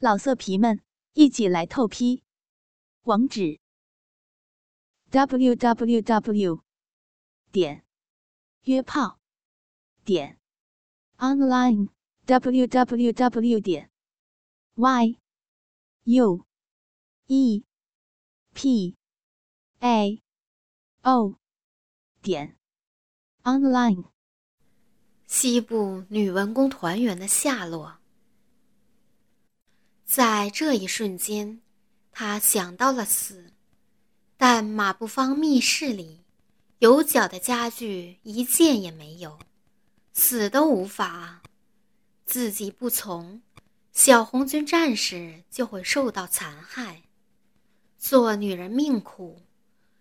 老色皮们，一起来透批！网址：w w w 点约炮点 online w w w 点 y u e p a o 点 online。西部女文工团员的下落。在这一瞬间，他想到了死，但马步芳密室里有脚的家具一件也没有，死都无法。自己不从，小红军战士就会受到残害。做女人命苦，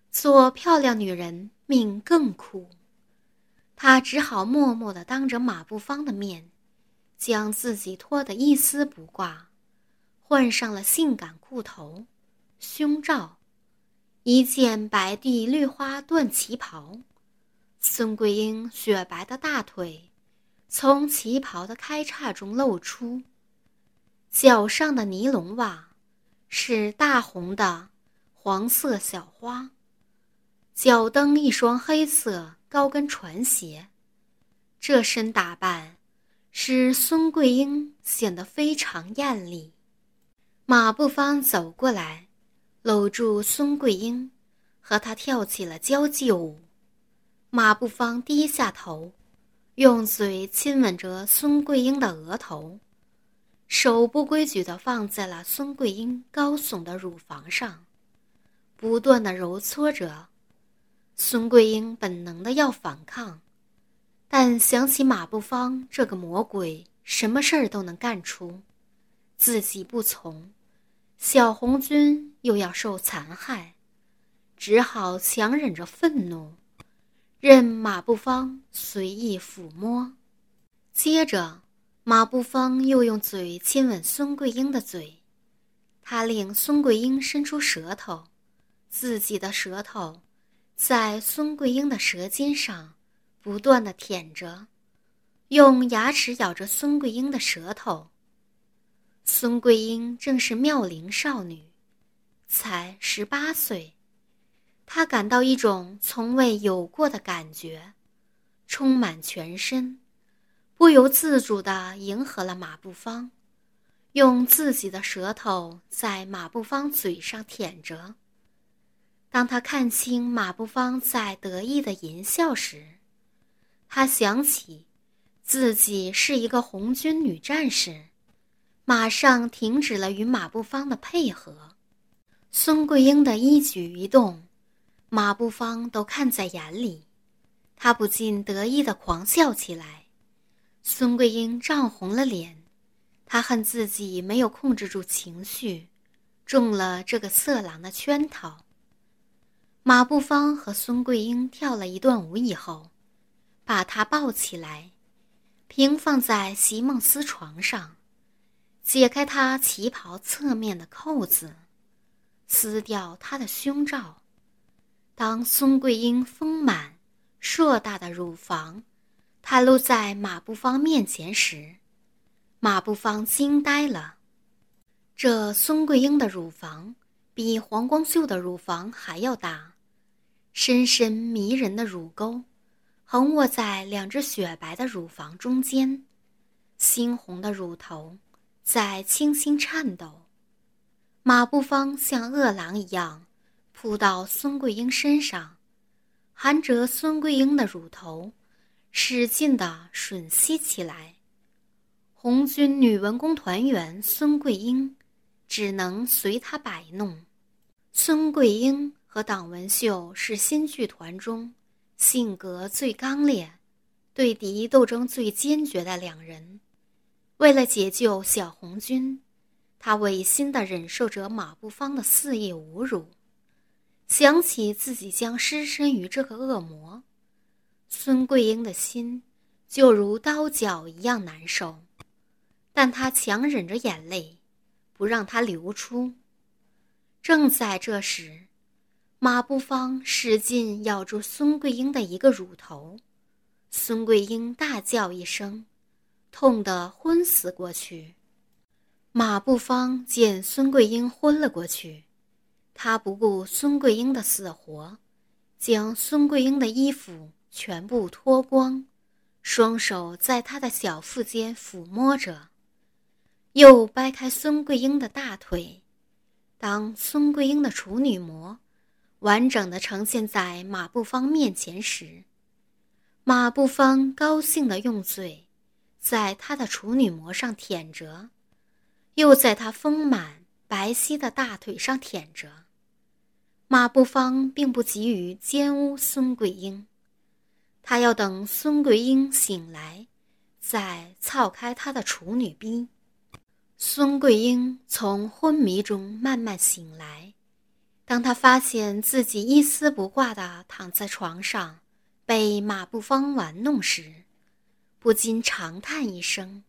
做漂亮女人命更苦。他只好默默地当着马步芳的面，将自己脱得一丝不挂。换上了性感裤头、胸罩，一件白地绿花缎旗袍。孙桂英雪白的大腿从旗袍的开叉中露出，脚上的尼龙袜是大红的黄色小花，脚蹬一双黑色高跟船鞋。这身打扮使孙桂英显得非常艳丽。马步芳走过来，搂住孙桂英，和她跳起了交际舞。马步芳低下头，用嘴亲吻着孙桂英的额头，手不规矩地放在了孙桂英高耸的乳房上，不断地揉搓着。孙桂英本能的要反抗，但想起马步芳这个魔鬼什么事儿都能干出，自己不从。小红军又要受残害，只好强忍着愤怒，任马步芳随意抚摸。接着，马步芳又用嘴亲吻孙桂英的嘴，他令孙桂英伸出舌头，自己的舌头在孙桂英的舌尖上不断的舔着，用牙齿咬着孙桂英的舌头。孙桂英正是妙龄少女，才十八岁，她感到一种从未有过的感觉，充满全身，不由自主地迎合了马步芳，用自己的舌头在马步芳嘴上舔着。当他看清马步芳在得意的淫笑时，他想起自己是一个红军女战士。马上停止了与马步芳的配合，孙桂英的一举一动，马步芳都看在眼里，他不禁得意的狂笑起来。孙桂英涨红了脸，她恨自己没有控制住情绪，中了这个色狼的圈套。马步芳和孙桂英跳了一段舞以后，把她抱起来，平放在席梦思床上。解开他旗袍侧面的扣子，撕掉他的胸罩。当孙桂英丰满、硕大的乳房袒露在马步芳面前时，马步芳惊呆了。这孙桂英的乳房比黄光秀的乳房还要大，深深迷人的乳沟横卧在两只雪白的乳房中间，猩红的乳头。在轻轻颤抖，马步芳像饿狼一样扑到孙桂英身上，含着孙桂英的乳头，使劲地吮吸起来。红军女文工团员孙桂英只能随他摆弄。孙桂英和党文秀是新剧团中性格最刚烈、对敌斗争最坚决的两人。为了解救小红军，他违心的忍受着马步芳的肆意侮辱。想起自己将失身于这个恶魔，孙桂英的心就如刀绞一样难受。但他强忍着眼泪，不让它流出。正在这时，马步芳使劲咬住孙桂英的一个乳头，孙桂英大叫一声。痛得昏死过去，马步芳见孙桂英昏了过去，他不顾孙桂英的死活，将孙桂英的衣服全部脱光，双手在她的小腹间抚摸着，又掰开孙桂英的大腿。当孙桂英的处女膜完整的呈现在马步芳面前时，马步芳高兴的用嘴在他的处女膜上舔着。又在他丰满白皙的大腿上舔着。马步芳并不急于奸污孙桂英，他要等孙桂英醒来，再操开他的处女逼。孙桂英从昏迷中慢慢醒来，当他发现自己一丝不挂地躺在床上，被马步芳玩弄时，不禁长叹一声，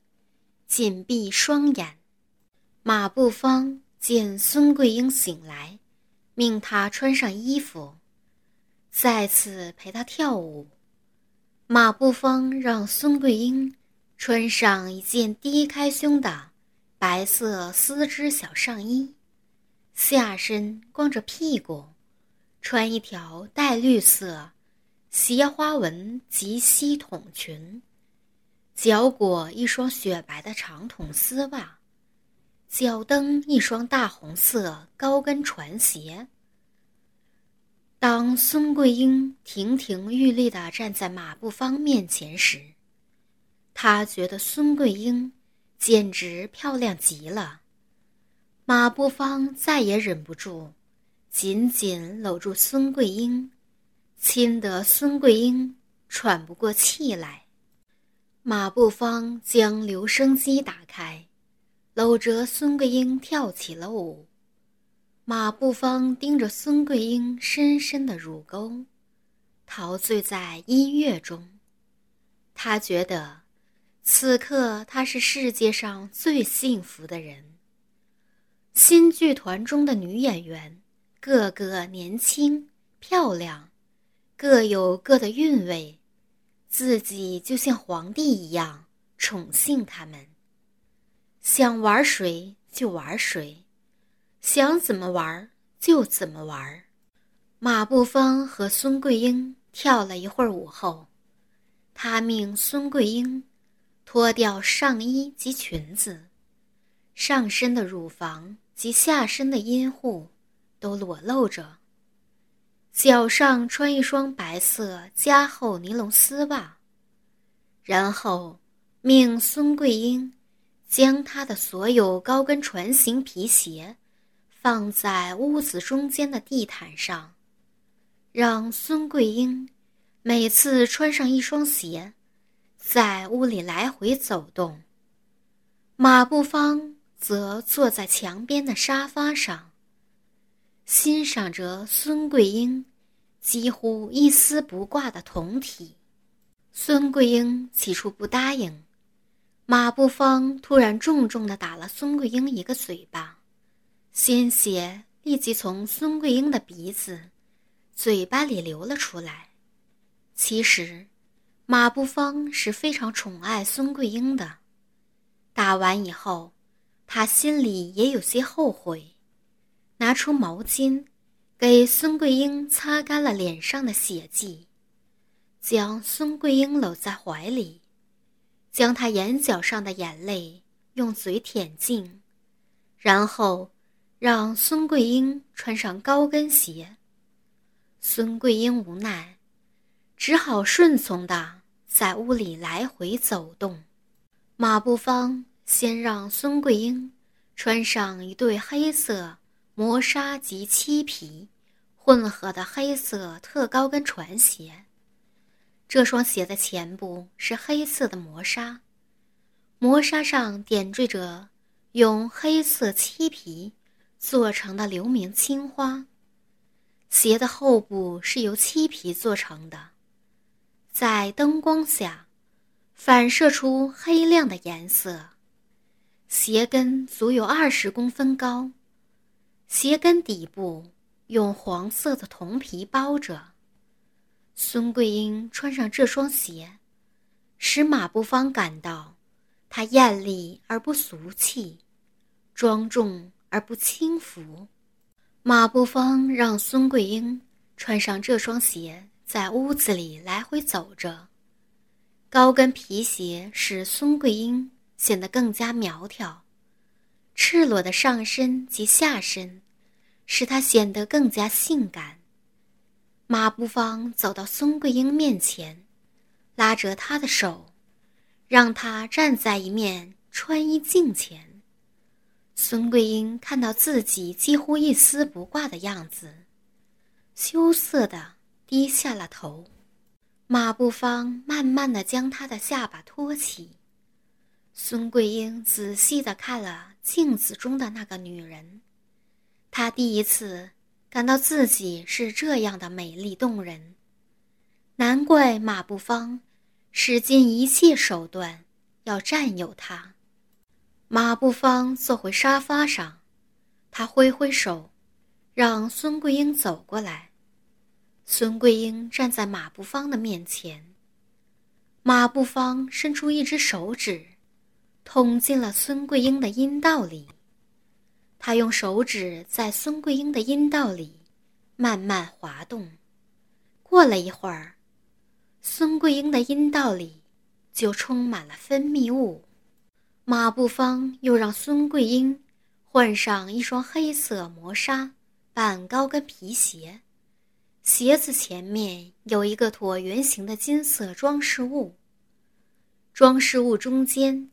紧闭双眼。马步芳见孙桂英醒来，命她穿上衣服，再次陪她跳舞。马步芳让孙桂英穿上一件低开胸的白色丝织小上衣，下身光着屁股，穿一条带绿色斜花纹及膝筒裙，脚裹一双雪白的长筒丝袜。脚蹬一双大红色高跟船鞋。当孙桂英亭亭玉立地站在马步芳面前时，他觉得孙桂英简直漂亮极了。马步芳再也忍不住，紧紧搂住孙桂英，亲得孙桂英喘不过气来。马步芳将留声机打开。搂着孙桂英跳起了舞，马步芳盯着孙桂英深深的乳沟，陶醉在音乐中。他觉得，此刻他是世界上最幸福的人。新剧团中的女演员个个年轻漂亮，各有各的韵味，自己就像皇帝一样宠幸他们。想玩谁就玩谁，想怎么玩就怎么玩。马步芳和孙桂英跳了一会儿舞后，他命孙桂英脱掉上衣及裙子，上身的乳房及下身的阴户都裸露着，脚上穿一双白色加厚尼龙丝袜，然后命孙桂英。将他的所有高跟船形皮鞋放在屋子中间的地毯上，让孙桂英每次穿上一双鞋，在屋里来回走动。马步芳则坐在墙边的沙发上，欣赏着孙桂英几乎一丝不挂的胴体。孙桂英起初不答应。马步芳突然重重的打了孙桂英一个嘴巴，鲜血立即从孙桂英的鼻子、嘴巴里流了出来。其实，马步芳是非常宠爱孙桂英的。打完以后，他心里也有些后悔，拿出毛巾，给孙桂英擦干了脸上的血迹，将孙桂英搂在怀里。将她眼角上的眼泪用嘴舔净，然后让孙桂英穿上高跟鞋。孙桂英无奈，只好顺从的在屋里来回走动。马步芳先让孙桂英穿上一对黑色磨砂及漆皮混合的黑色特高跟船鞋。这双鞋的前部是黑色的磨砂，磨砂上点缀着用黑色漆皮做成的流明青花。鞋的后部是由漆皮做成的，在灯光下反射出黑亮的颜色。鞋跟足有二十公分高，鞋跟底部用黄色的铜皮包着。孙桂英穿上这双鞋，使马步芳感到，她艳丽而不俗气，庄重而不轻浮。马步芳让孙桂英穿上这双鞋，在屋子里来回走着。高跟皮鞋使孙桂英显得更加苗条，赤裸的上身及下身使她显得更加性感。马步芳走到孙桂英面前，拉着她的手，让她站在一面穿衣镜前。孙桂英看到自己几乎一丝不挂的样子，羞涩的低下了头。马步芳慢慢的将她的下巴托起，孙桂英仔细的看了镜子中的那个女人，她第一次感到自己是这样的美丽动人，难怪马步芳使尽一切手段要占有她。马步芳坐回沙发上，他挥挥手，让孙桂英走过来。孙桂英站在马步芳的面前。马步芳伸出一只手指，捅进了孙桂英的阴道里。他用手指在孙桂英的阴道里慢慢滑动。过了一会儿，孙桂英的阴道里就充满了分泌物。马步芳又让孙桂英换上一双黑色磨砂半高跟皮鞋。鞋子前面有一个椭圆形的金色装饰物。装饰物中间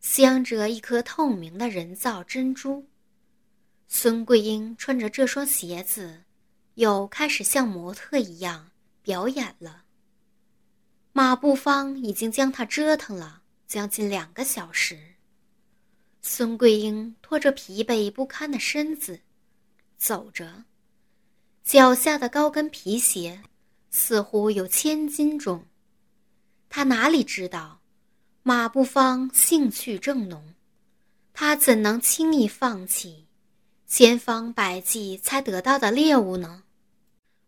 镶着一颗透明的人造珍珠。孙桂英穿着这双鞋子，又开始像模特一样表演了。马步芳已经将她折腾了将近两个小时。孙桂英拖着疲惫不堪的身子，走着。脚下的高跟皮鞋似乎有千斤重，他哪里知道，马步芳兴趣正浓，他怎能轻易放弃千方百计才得到的猎物呢？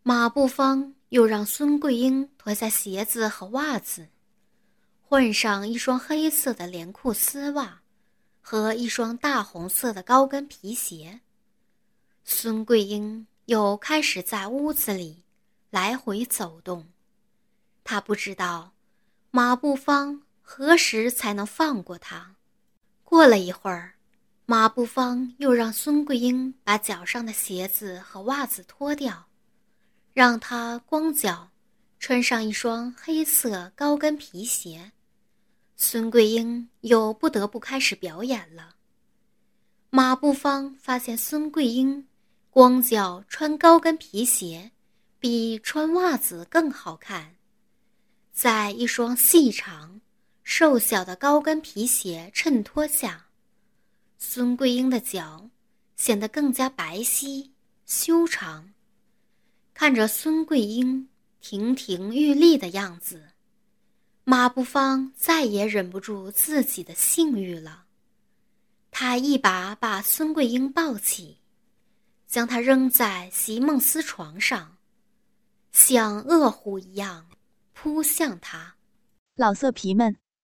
马步芳又让孙桂英脱下鞋子和袜子，换上一双黑色的连裤丝袜和一双大红色的高跟皮鞋。孙桂英。又开始在屋子里来回走动，他不知道马步芳何时才能放过他。过了一会儿，马步芳又让孙桂英把脚上的鞋子和袜子脱掉，让她光脚穿上一双黑色高跟皮鞋。孙桂英又不得不开始表演了。马步芳发现孙桂英。光脚穿高跟皮鞋，比穿袜子更好看。在一双细长、瘦小的高跟皮鞋衬托下，孙桂英的脚显得更加白皙修长。看着孙桂英亭亭玉立的样子，马步芳再也忍不住自己的性欲了。他一把把孙桂英抱起。将她扔在席梦思床上，像饿虎一样扑向他。老色皮们，